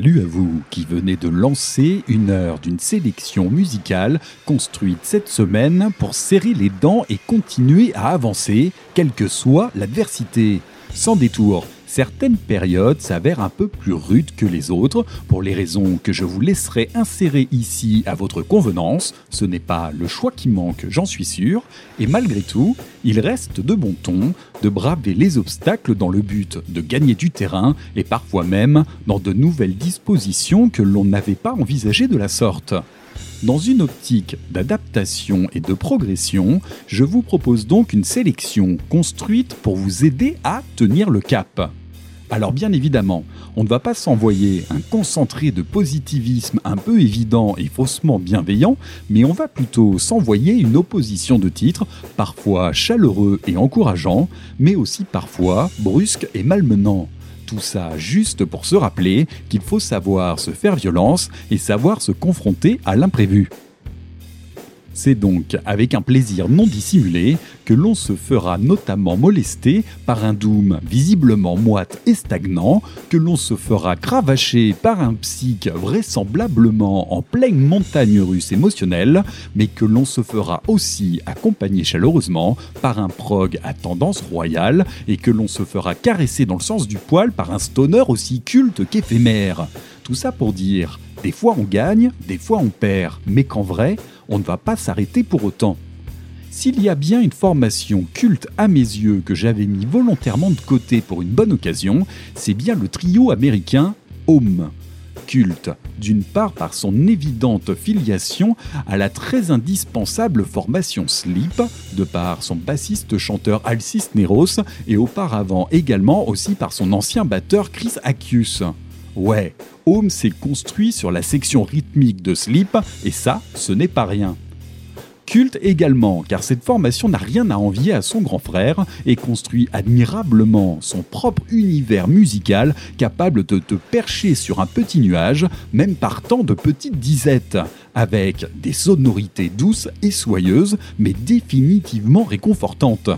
Salut à vous qui venez de lancer une heure d'une sélection musicale construite cette semaine pour serrer les dents et continuer à avancer, quelle que soit l'adversité. Sans détour, certaines périodes s'avèrent un peu plus rudes que les autres, pour les raisons que je vous laisserai insérer ici à votre convenance. Ce n'est pas le choix qui manque, j'en suis sûr, et malgré tout, il reste de bon ton de braver les obstacles dans le but de gagner du terrain et parfois même dans de nouvelles dispositions que l'on n'avait pas envisagées de la sorte. Dans une optique d'adaptation et de progression, je vous propose donc une sélection construite pour vous aider à tenir le cap. Alors bien évidemment, on ne va pas s'envoyer un concentré de positivisme un peu évident et faussement bienveillant, mais on va plutôt s'envoyer une opposition de titres, parfois chaleureux et encourageant, mais aussi parfois brusque et malmenant. Tout ça juste pour se rappeler qu'il faut savoir se faire violence et savoir se confronter à l'imprévu. C'est donc avec un plaisir non dissimulé que l'on se fera notamment molester par un doom visiblement moite et stagnant, que l'on se fera cravacher par un psych vraisemblablement en pleine montagne russe émotionnelle, mais que l'on se fera aussi accompagner chaleureusement par un prog à tendance royale et que l'on se fera caresser dans le sens du poil par un stoner aussi culte qu'éphémère. Tout ça pour dire, des fois on gagne, des fois on perd, mais qu'en vrai, on ne va pas s'arrêter pour autant. S'il y a bien une formation culte à mes yeux que j'avais mis volontairement de côté pour une bonne occasion, c'est bien le trio américain Home. Culte, d'une part par son évidente filiation à la très indispensable formation Sleep, de par son bassiste-chanteur Al Cisneros, et auparavant également aussi par son ancien batteur Chris Akius. Ouais, Home s'est construit sur la section rythmique de Sleep, et ça, ce n'est pas rien. Culte également, car cette formation n'a rien à envier à son grand frère et construit admirablement son propre univers musical capable de te percher sur un petit nuage, même partant de petites disettes, avec des sonorités douces et soyeuses, mais définitivement réconfortantes.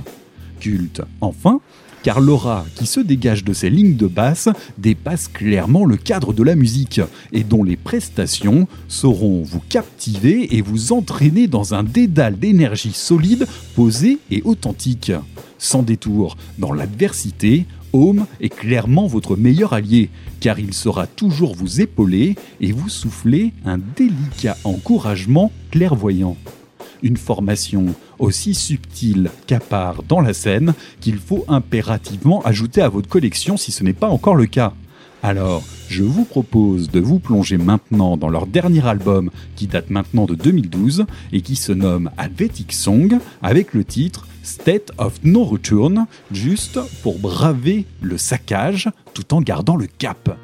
Culte, enfin, car l'aura qui se dégage de ces lignes de basse dépasse clairement le cadre de la musique et dont les prestations sauront vous captiver et vous entraîner dans un dédale d'énergie solide, posée et authentique. Sans détour, dans l'adversité, Home est clairement votre meilleur allié, car il saura toujours vous épauler et vous souffler un délicat encouragement clairvoyant une formation aussi subtile qu'à part dans la scène qu'il faut impérativement ajouter à votre collection si ce n'est pas encore le cas. Alors, je vous propose de vous plonger maintenant dans leur dernier album qui date maintenant de 2012 et qui se nomme Advetic Song avec le titre State of No Return, juste pour braver le saccage tout en gardant le cap.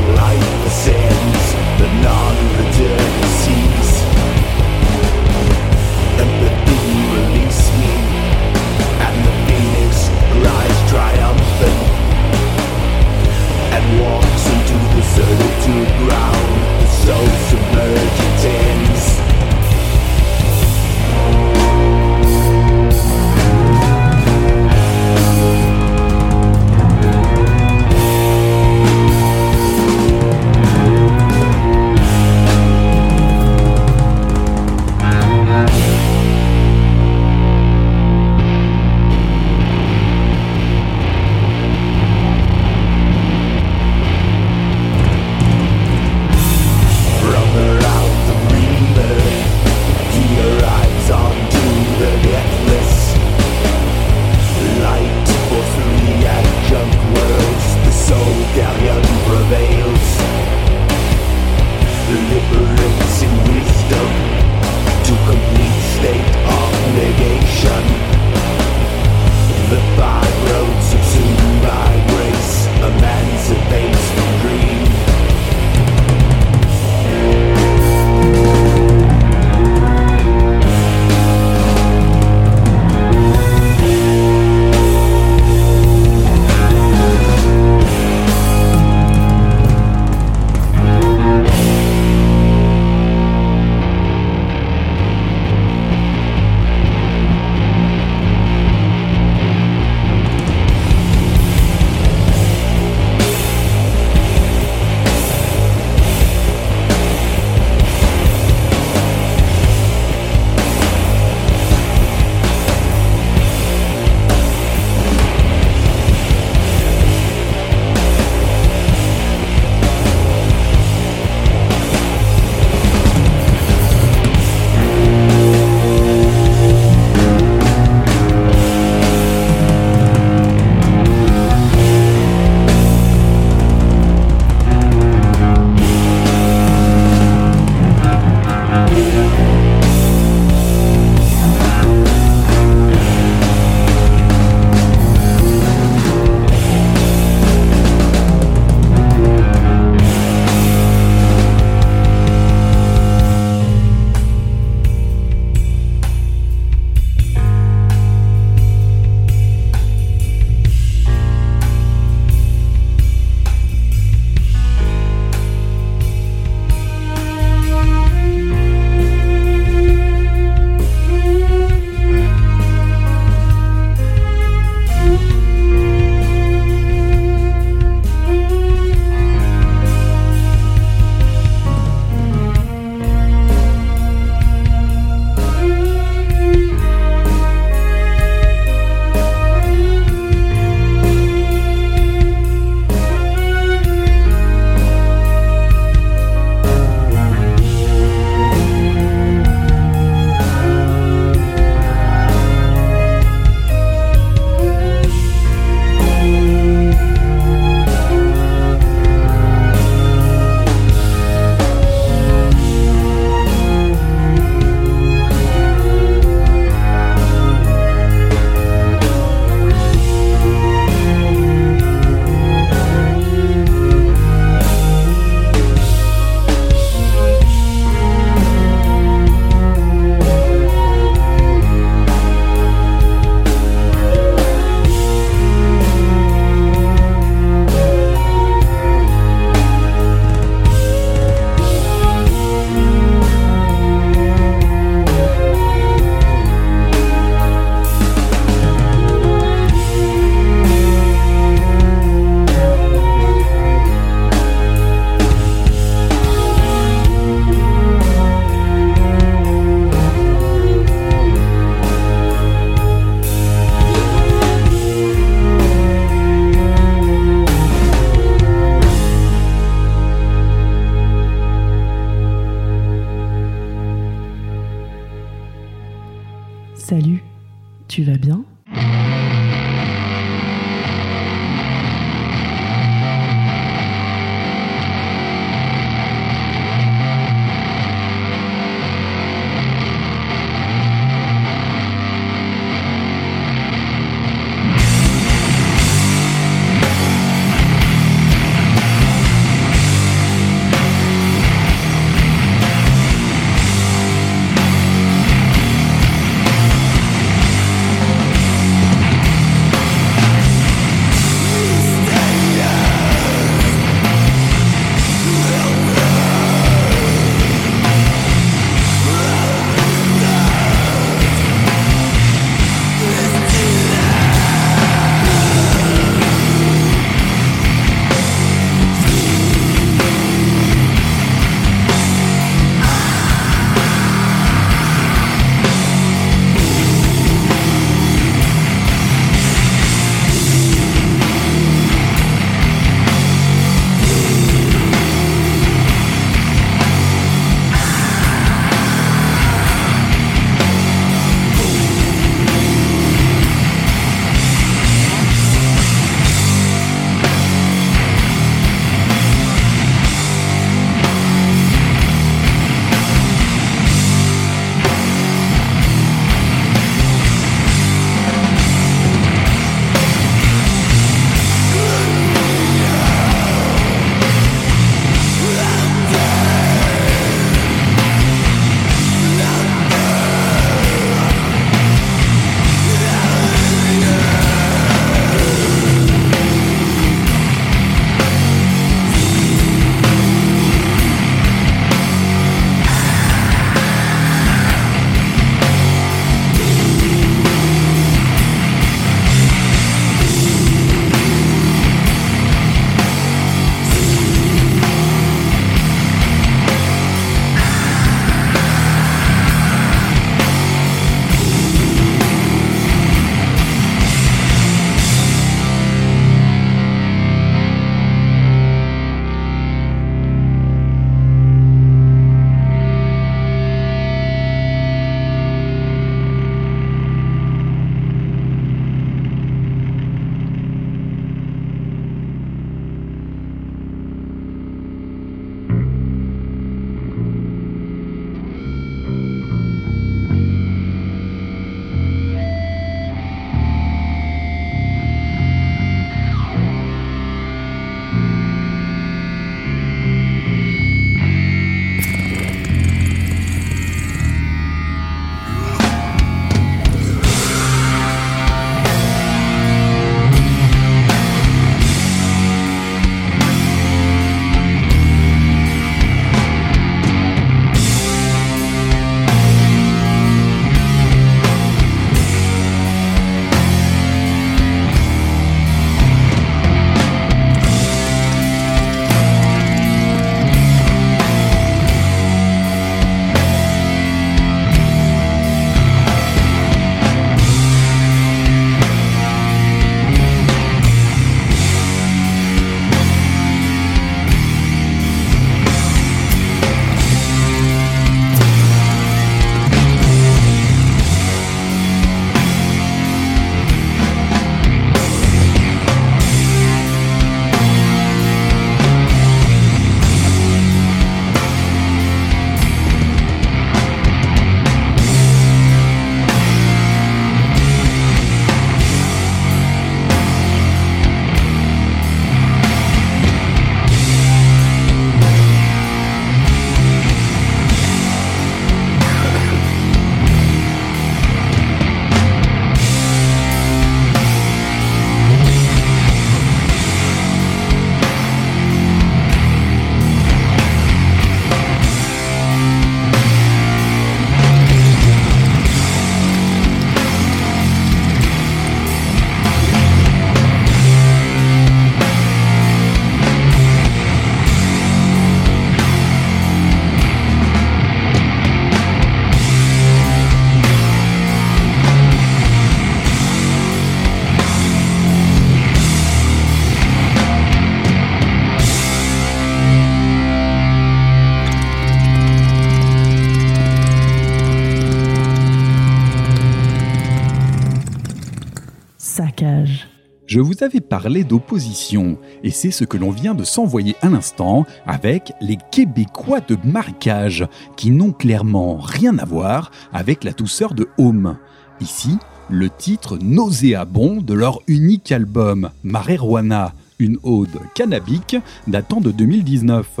Vous avais parlé d'opposition, et c'est ce que l'on vient de s'envoyer à l'instant avec les Québécois de marécage, qui n'ont clairement rien à voir avec la douceur de Home. Ici, le titre nauséabond de leur unique album, Marijuana, une ode cannabique datant de 2019.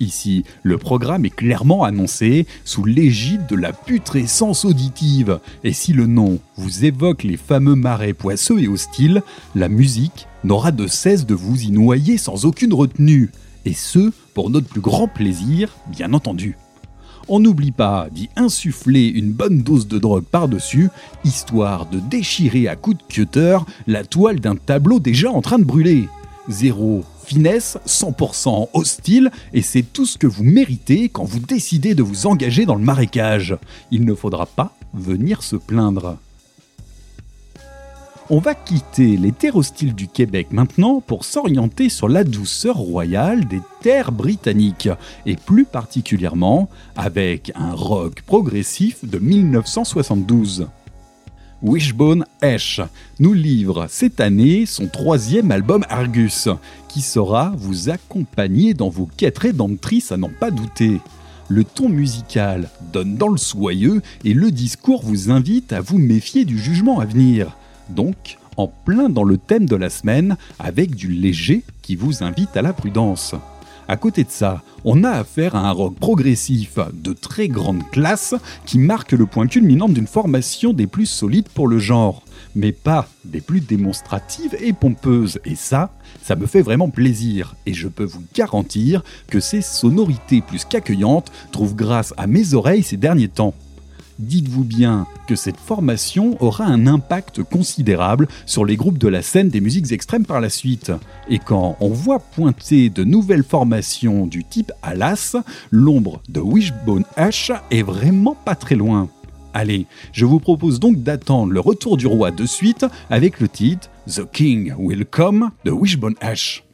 Ici, le programme est clairement annoncé sous l'égide de la putrescence auditive, et si le nom vous évoque les fameux marais poisseux et hostiles, la musique n'aura de cesse de vous y noyer sans aucune retenue, et ce, pour notre plus grand plaisir, bien entendu. On n'oublie pas d'y insuffler une bonne dose de drogue par-dessus, histoire de déchirer à coups de cutter la toile d'un tableau déjà en train de brûler. Zéro finesse, 100% hostile, et c'est tout ce que vous méritez quand vous décidez de vous engager dans le marécage. Il ne faudra pas venir se plaindre. On va quitter les terres hostiles du Québec maintenant pour s'orienter sur la douceur royale des terres britanniques, et plus particulièrement avec un rock progressif de 1972. Wishbone Ash nous livre cette année son troisième album Argus, qui saura vous accompagner dans vos quêtes rédemptrices à n'en pas douter. Le ton musical donne dans le soyeux et le discours vous invite à vous méfier du jugement à venir. Donc, en plein dans le thème de la semaine, avec du léger qui vous invite à la prudence. À côté de ça, on a affaire à un rock progressif de très grande classe qui marque le point culminant d'une formation des plus solides pour le genre, mais pas des plus démonstratives et pompeuses. Et ça, ça me fait vraiment plaisir, et je peux vous garantir que ces sonorités plus qu'accueillantes trouvent grâce à mes oreilles ces derniers temps dites-vous bien que cette formation aura un impact considérable sur les groupes de la scène des musiques extrêmes par la suite. Et quand on voit pointer de nouvelles formations du type Alas, l'ombre de Wishbone Ash est vraiment pas très loin. Allez, je vous propose donc d'attendre le retour du roi de suite avec le titre The King Will Come de Wishbone Ash.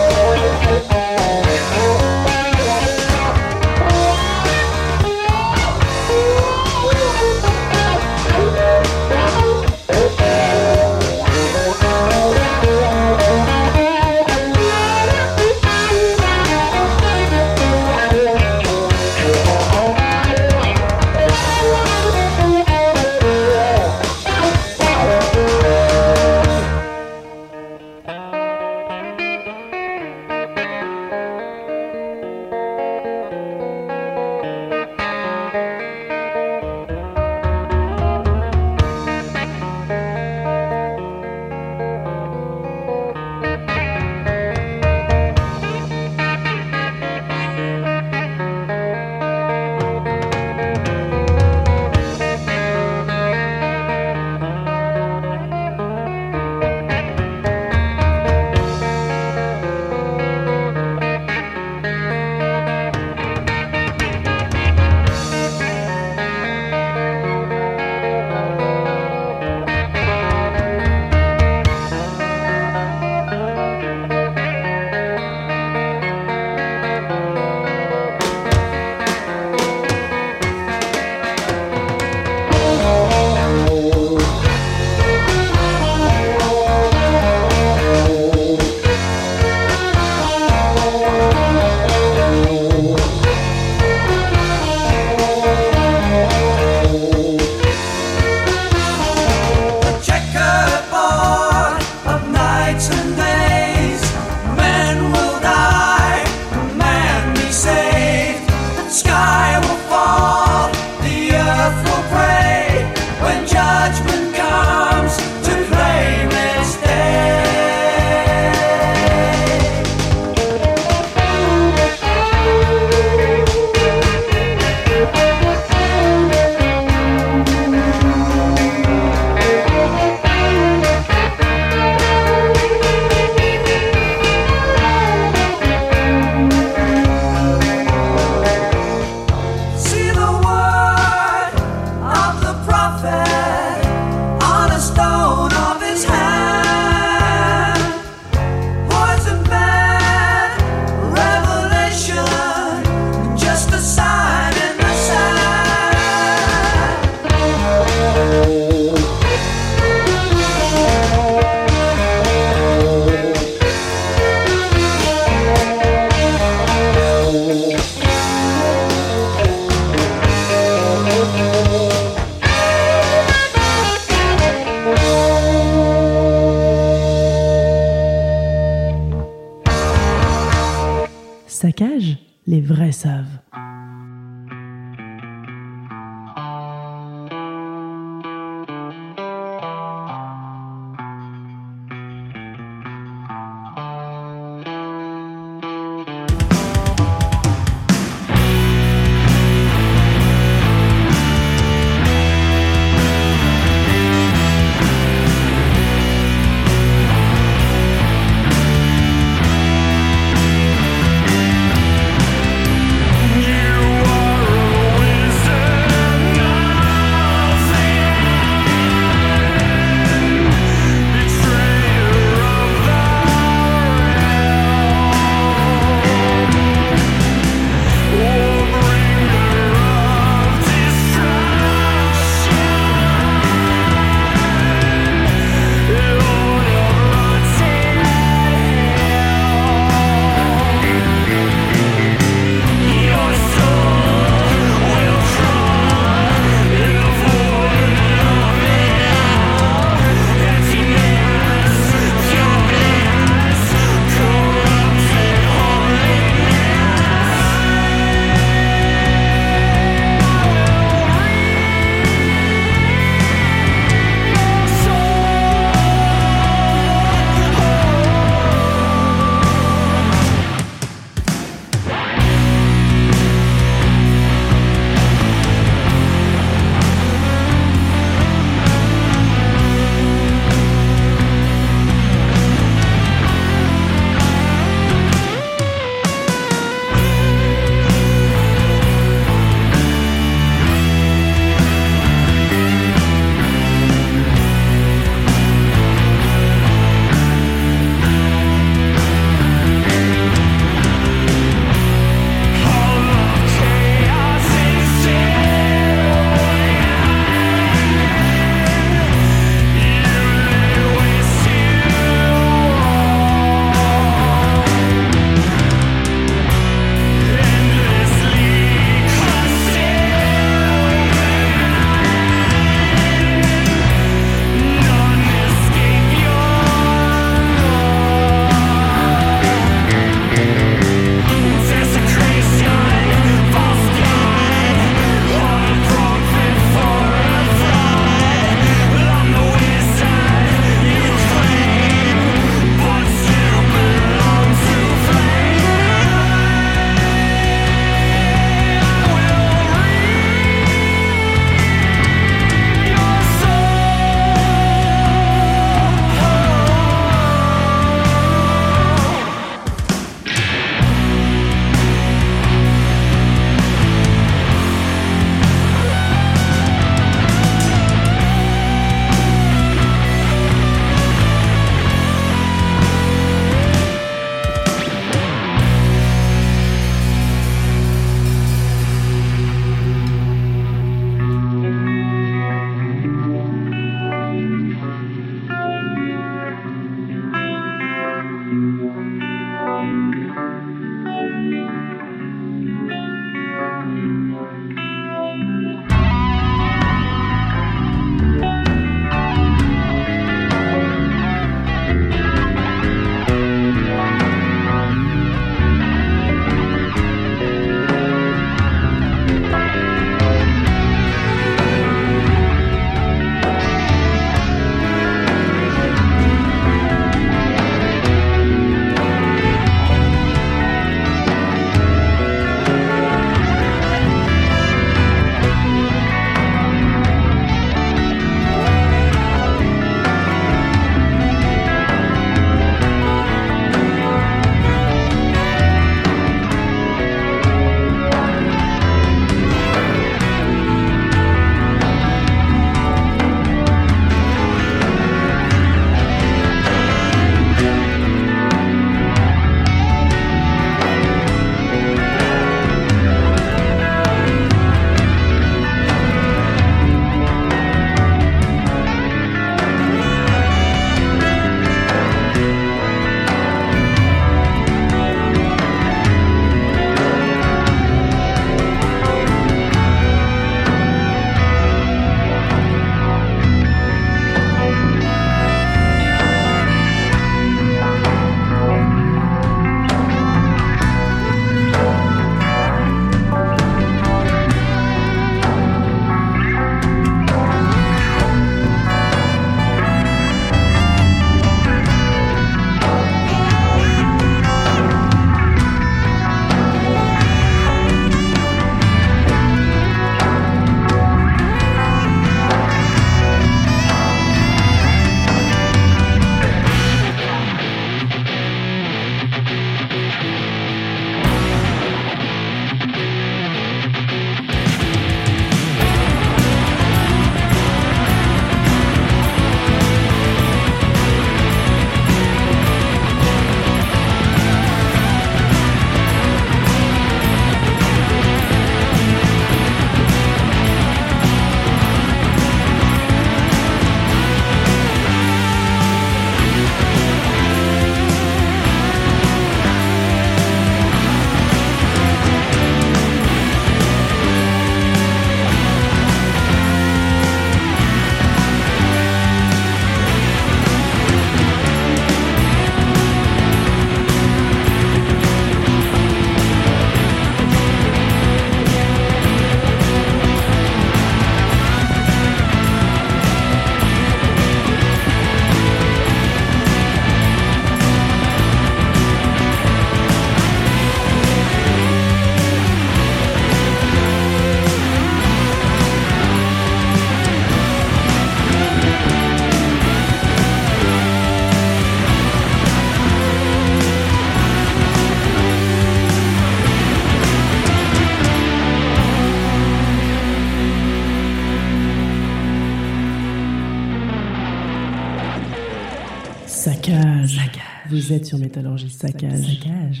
Êtes sur Métallurgie Saccage. Saccage.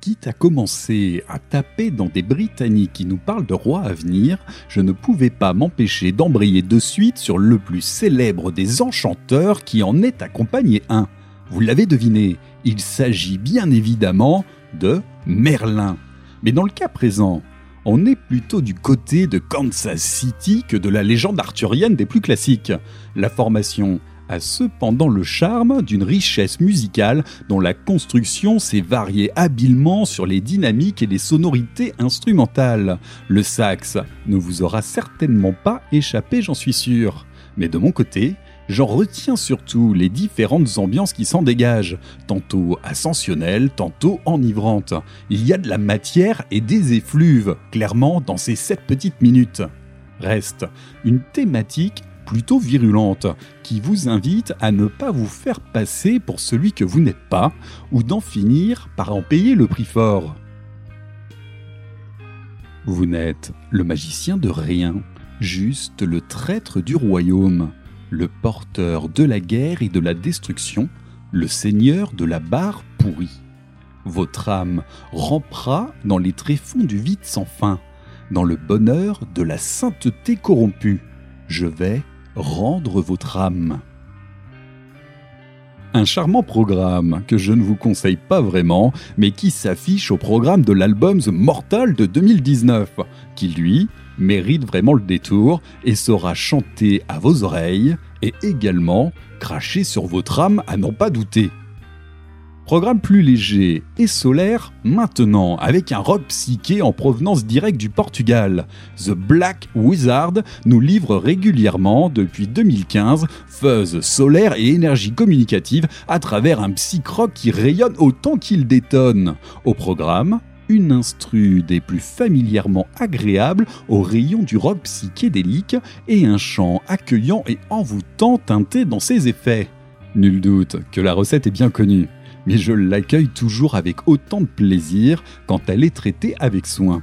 Quitte à commencer à taper dans des Britanniques qui nous parlent de rois à venir, je ne pouvais pas m'empêcher d'embrayer de suite sur le plus célèbre des enchanteurs qui en est accompagné un. Vous l'avez deviné, il s'agit bien évidemment de Merlin. Mais dans le cas présent, on est plutôt du côté de Kansas City que de la légende arthurienne des plus classiques. La formation a cependant le charme d'une richesse musicale dont la construction s'est variée habilement sur les dynamiques et les sonorités instrumentales. Le sax ne vous aura certainement pas échappé, j'en suis sûr. Mais de mon côté, j'en retiens surtout les différentes ambiances qui s'en dégagent, tantôt ascensionnelles, tantôt enivrantes. Il y a de la matière et des effluves, clairement, dans ces sept petites minutes. Reste une thématique plutôt virulente, qui vous invite à ne pas vous faire passer pour celui que vous n'êtes pas, ou d'en finir par en payer le prix fort. Vous n'êtes le magicien de rien, juste le traître du royaume, le porteur de la guerre et de la destruction, le seigneur de la barre pourrie. Votre âme rampera dans les tréfonds du vide sans fin, dans le bonheur de la sainteté corrompue. Je vais rendre votre âme. Un charmant programme que je ne vous conseille pas vraiment, mais qui s'affiche au programme de l'album The Mortal de 2019, qui lui mérite vraiment le détour et sera chanté à vos oreilles et également craché sur votre âme à n'en pas douter. Programme plus léger et solaire maintenant, avec un rock psyché en provenance directe du Portugal. The Black Wizard nous livre régulièrement, depuis 2015, fuzz solaire et énergie communicative à travers un psych-rock qui rayonne autant qu'il détonne. Au programme, une instru des plus familièrement agréables au rayon du rock psychédélique et un chant accueillant et envoûtant teinté dans ses effets. Nul doute que la recette est bien connue mais je l'accueille toujours avec autant de plaisir quand elle est traitée avec soin.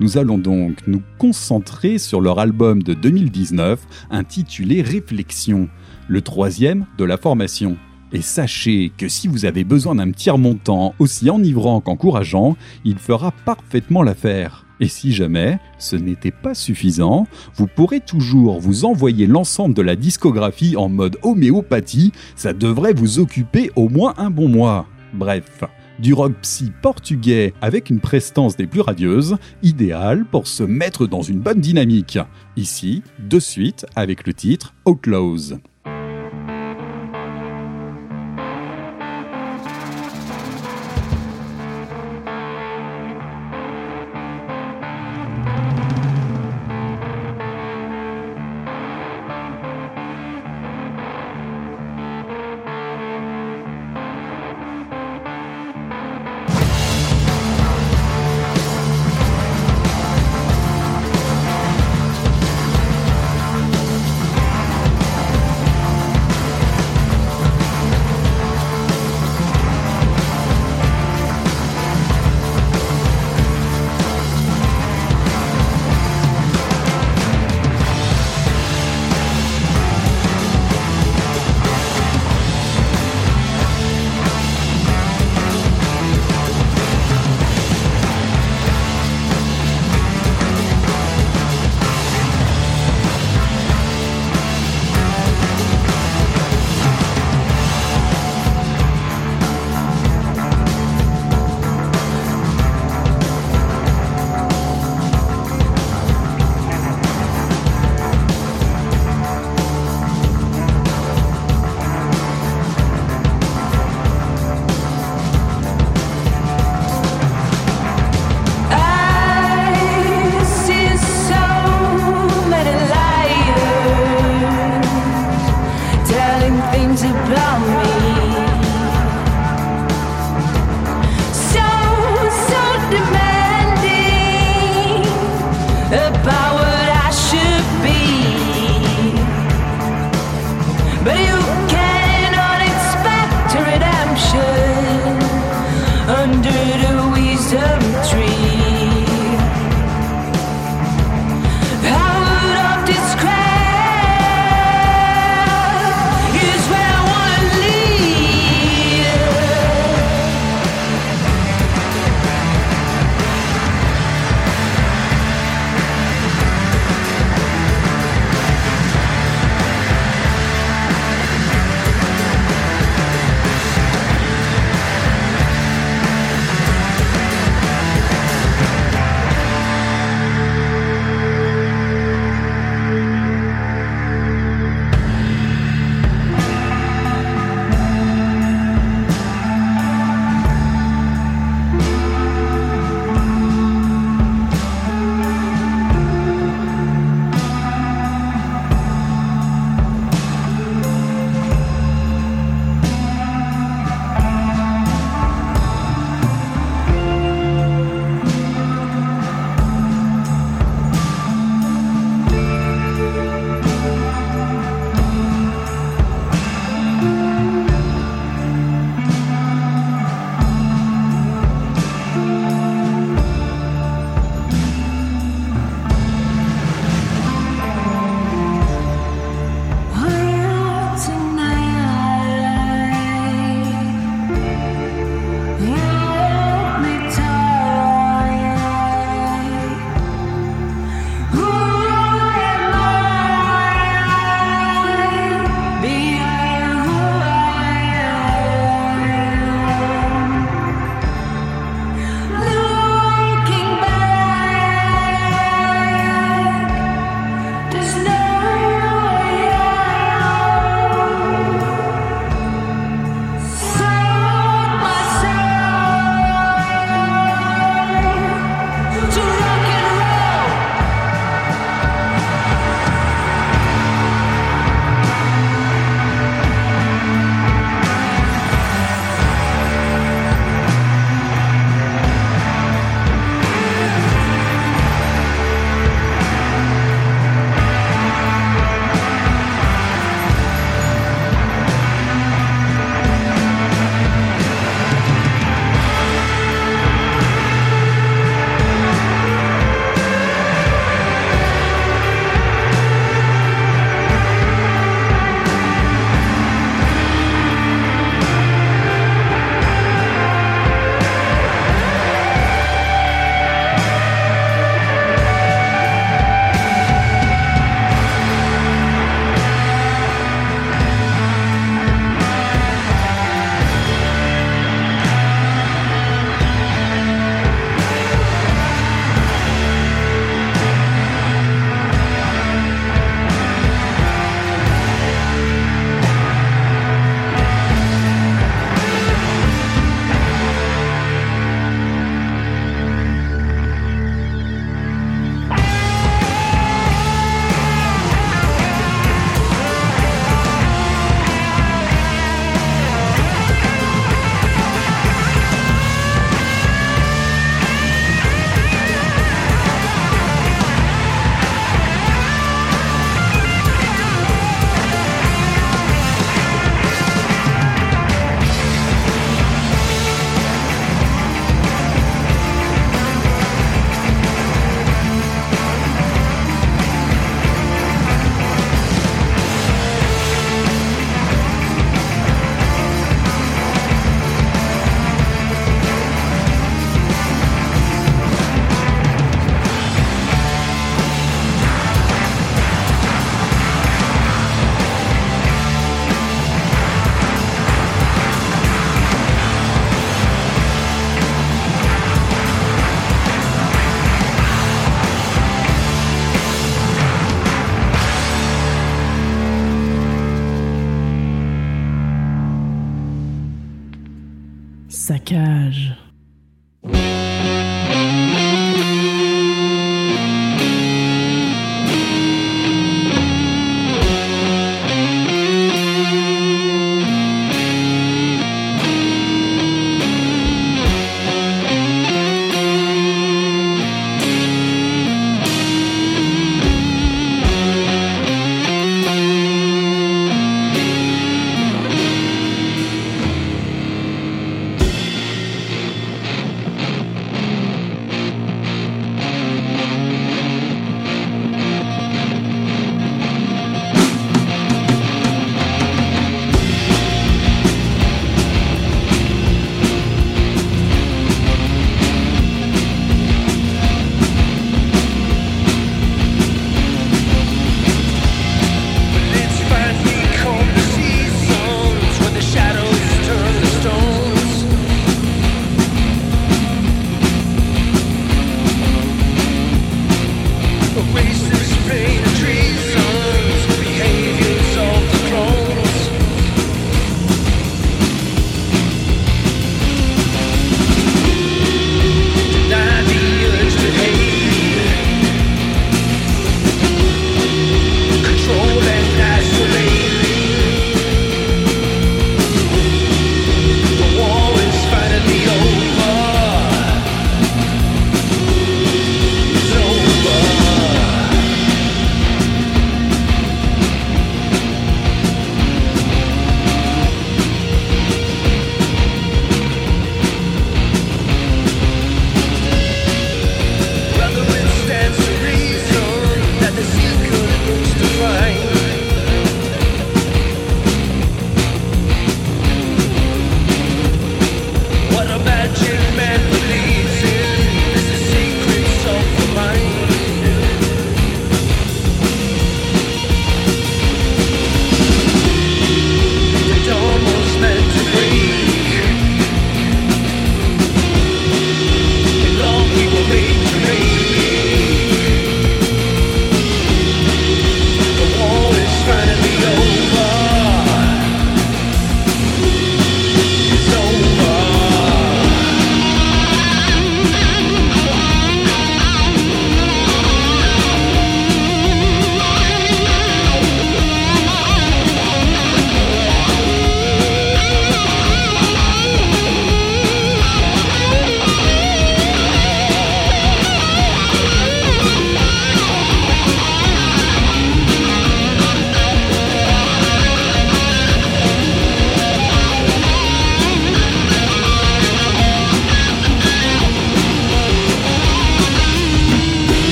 Nous allons donc nous concentrer sur leur album de 2019 intitulé Réflexion, le troisième de la formation. Et sachez que si vous avez besoin d'un tiers montant aussi enivrant qu'encourageant, il fera parfaitement l'affaire. Et si jamais ce n'était pas suffisant, vous pourrez toujours vous envoyer l'ensemble de la discographie en mode homéopathie, ça devrait vous occuper au moins un bon mois. Bref, du rock psy portugais avec une prestance des plus radieuses, idéal pour se mettre dans une bonne dynamique. Ici, de suite avec le titre Outlaws.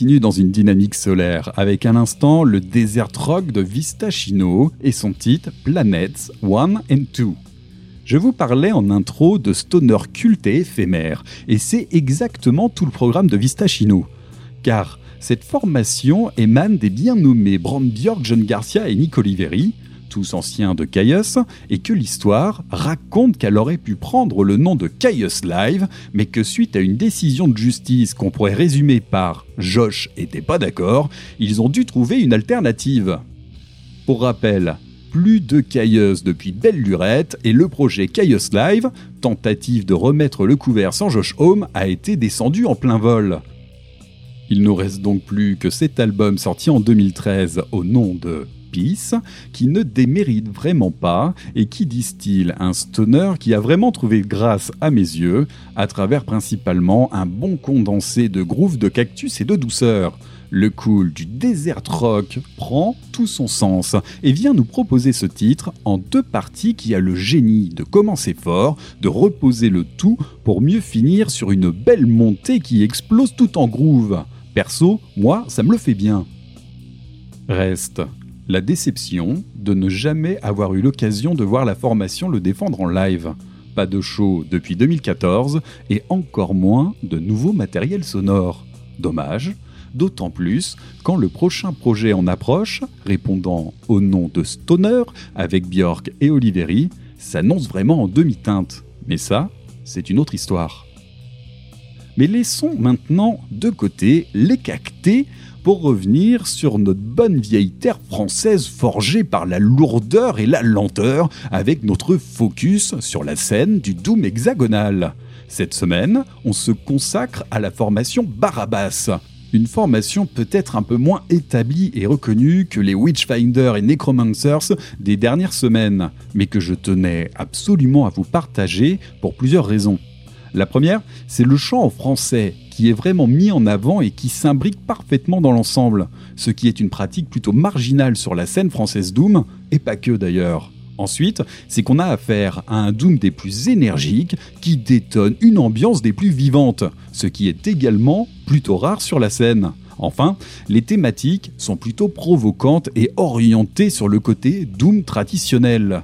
Continue dans une dynamique solaire avec un instant le Desert Rock de Vista Chino et son titre Planets 1 and 2. Je vous parlais en intro de stoner culte et éphémère, et c'est exactement tout le programme de Vista Chino. Car cette formation émane des bien nommés Brand Björk, John Garcia et Nick Oliveri, tous anciens de Caius, et que l'histoire raconte qu'elle aurait pu prendre le nom de Caius Live, mais que suite à une décision de justice qu'on pourrait résumer par Josh était pas d'accord, ils ont dû trouver une alternative. Pour rappel, plus de Caius depuis belle lurette et le projet Caius Live, tentative de remettre le couvert sans Josh Home, a été descendu en plein vol. Il nous reste donc plus que cet album sorti en 2013 au nom de Qui ne démérite vraiment pas et qui distille un stoner qui a vraiment trouvé grâce à mes yeux à travers principalement un bon condensé de groove de cactus et de douceur. Le cool du desert rock prend tout son sens et vient nous proposer ce titre en deux parties qui a le génie de commencer fort, de reposer le tout pour mieux finir sur une belle montée qui explose tout en groove. Perso, moi, ça me le fait bien. Reste la déception de ne jamais avoir eu l'occasion de voir la formation le défendre en live. Pas de show depuis 2014 et encore moins de nouveaux matériels sonores. Dommage, d'autant plus quand le prochain projet en approche, répondant au nom de Stoner avec Björk et Oliveri, s'annonce vraiment en demi-teinte. Mais ça, c'est une autre histoire. Mais laissons maintenant de côté les cactés pour revenir sur notre bonne vieille terre française forgée par la lourdeur et la lenteur avec notre focus sur la scène du Doom hexagonal. Cette semaine, on se consacre à la formation Barabbas, une formation peut-être un peu moins établie et reconnue que les Witchfinder et Necromancers des dernières semaines, mais que je tenais absolument à vous partager pour plusieurs raisons. La première, c'est le chant en français, qui est vraiment mis en avant et qui s'imbrique parfaitement dans l'ensemble, ce qui est une pratique plutôt marginale sur la scène française Doom, et pas que d'ailleurs. Ensuite, c'est qu'on a affaire à un Doom des plus énergiques qui détonne une ambiance des plus vivantes, ce qui est également plutôt rare sur la scène. Enfin, les thématiques sont plutôt provocantes et orientées sur le côté Doom traditionnel.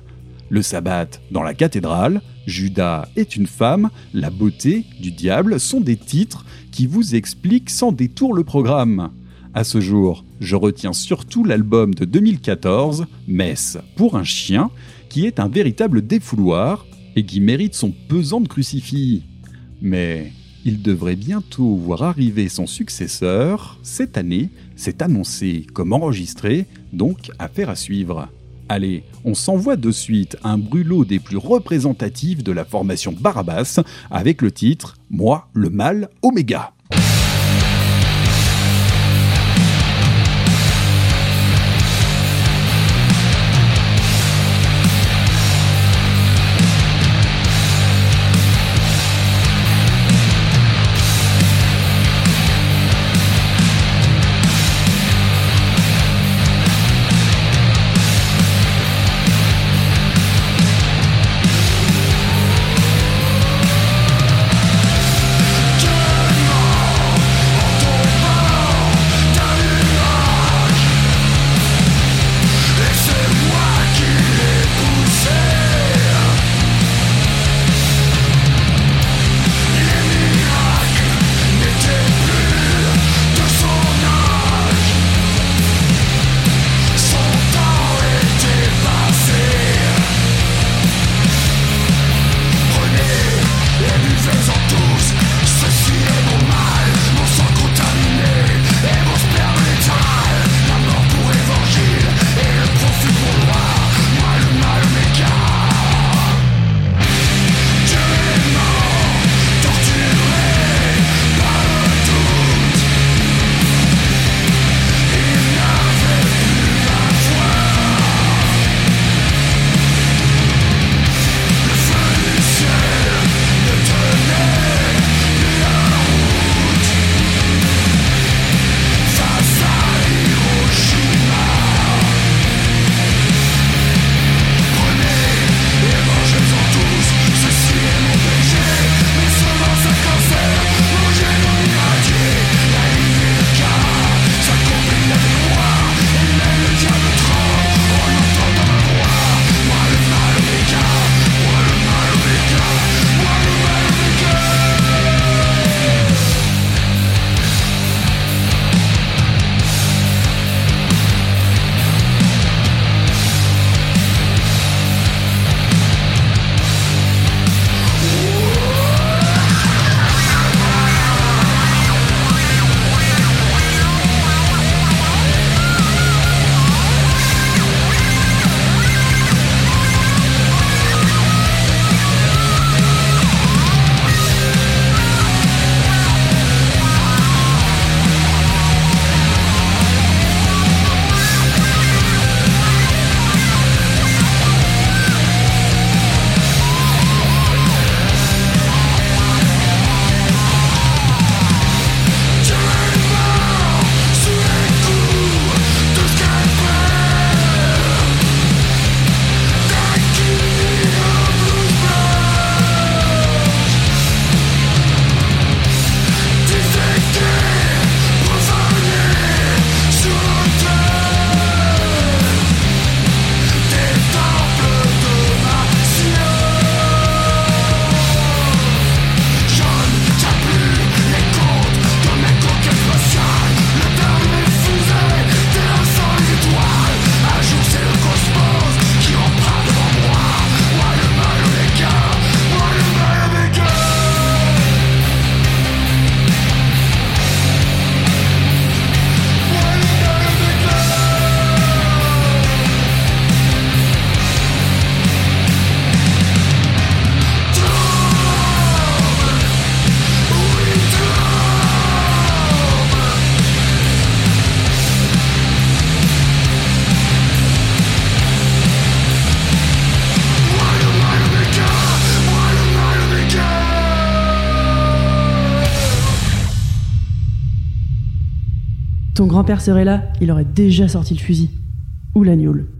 Le sabbat dans la cathédrale, Judas est une femme, la beauté du diable sont des titres qui vous expliquent sans détour le programme. À ce jour, je retiens surtout l'album de 2014, Messe pour un chien, qui est un véritable défouloir et qui mérite son pesant de crucifix. Mais il devrait bientôt voir arriver son successeur. Cette année, c'est annoncé comme enregistré, donc affaire à suivre. Allez, on s'envoie de suite un brûlot des plus représentatifs de la formation Barabbas avec le titre Moi, le mal, Oméga. Serait là, il aurait déjà sorti le fusil. Ou saccage.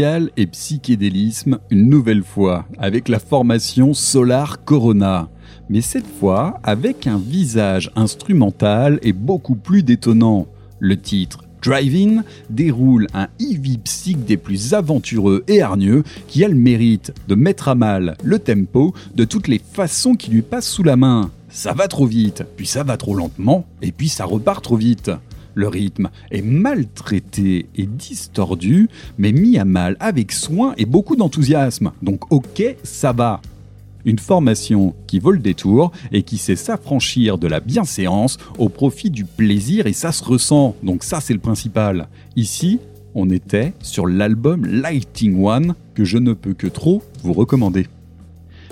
Et psychédélisme une nouvelle fois avec la formation Solar Corona. Mais cette fois avec un visage instrumental et beaucoup plus détonnant. Le titre Driving déroule un heavy psych des plus aventureux et hargneux qui a le mérite de mettre à mal le tempo de toutes les façons qui lui passent sous la main. Ça va trop vite, puis ça va trop lentement, et puis ça repart trop vite. Le rythme est maltraité et distordu, mais mis à mal avec soin et beaucoup d'enthousiasme. Donc ok, ça va. Une formation qui vaut le détour et qui sait s'affranchir de la bienséance au profit du plaisir et ça se ressent. Donc ça c'est le principal. Ici, on était sur l'album Lighting One que je ne peux que trop vous recommander.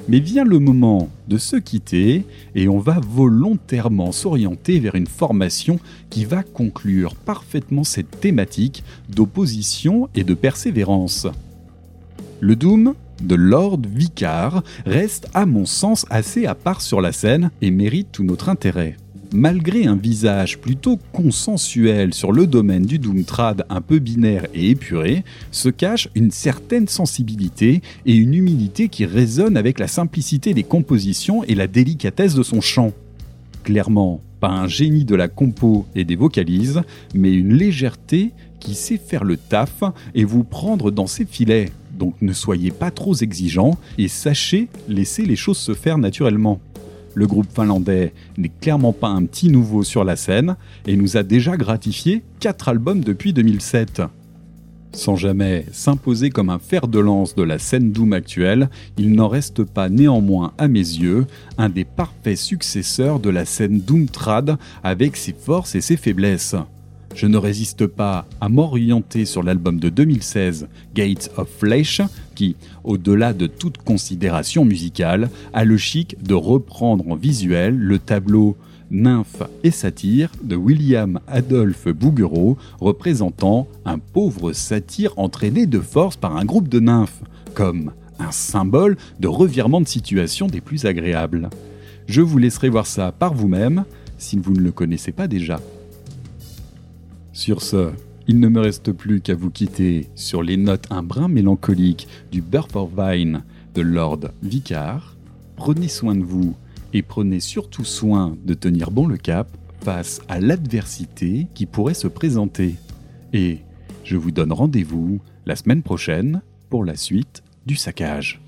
Mais vient le moment de se quitter et on va volontairement s'orienter vers une formation qui va conclure parfaitement cette thématique d'opposition et de persévérance. Le Doom de Lord Vicar reste à mon sens assez à part sur la scène et mérite tout notre intérêt malgré un visage plutôt consensuel sur le domaine du Doomtrad un peu binaire et épuré, se cache une certaine sensibilité et une humilité qui résonnent avec la simplicité des compositions et la délicatesse de son chant. Clairement, pas un génie de la compo et des vocalises, mais une légèreté qui sait faire le taf et vous prendre dans ses filets. Donc ne soyez pas trop exigeants et sachez laisser les choses se faire naturellement. Le groupe finlandais n'est clairement pas un petit nouveau sur la scène et nous a déjà gratifié 4 albums depuis 2007. Sans jamais s'imposer comme un fer de lance de la scène Doom actuelle, il n'en reste pas néanmoins à mes yeux un des parfaits successeurs de la scène Doom Trad avec ses forces et ses faiblesses je ne résiste pas à m'orienter sur l'album de 2016, Gates of Flesh, qui, au-delà de toute considération musicale, a le chic de reprendre en visuel le tableau Nymphe et Satyre de William Adolphe Bouguereau, représentant un pauvre satyre entraîné de force par un groupe de nymphes, comme un symbole de revirement de situation des plus agréables. Je vous laisserai voir ça par vous-même si vous ne le connaissez pas déjà. Sur ce, il ne me reste plus qu'à vous quitter sur les notes un brin mélancoliques du Vine de Lord Vicar. Prenez soin de vous et prenez surtout soin de tenir bon le cap face à l'adversité qui pourrait se présenter. Et je vous donne rendez-vous la semaine prochaine pour la suite du saccage.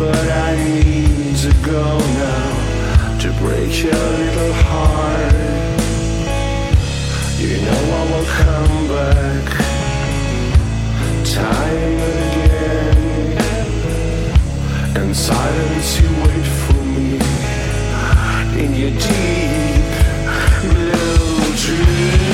but I need to go now to break your little heart. You know I will come back time and again. In silence you wait for me in your deep blue dream.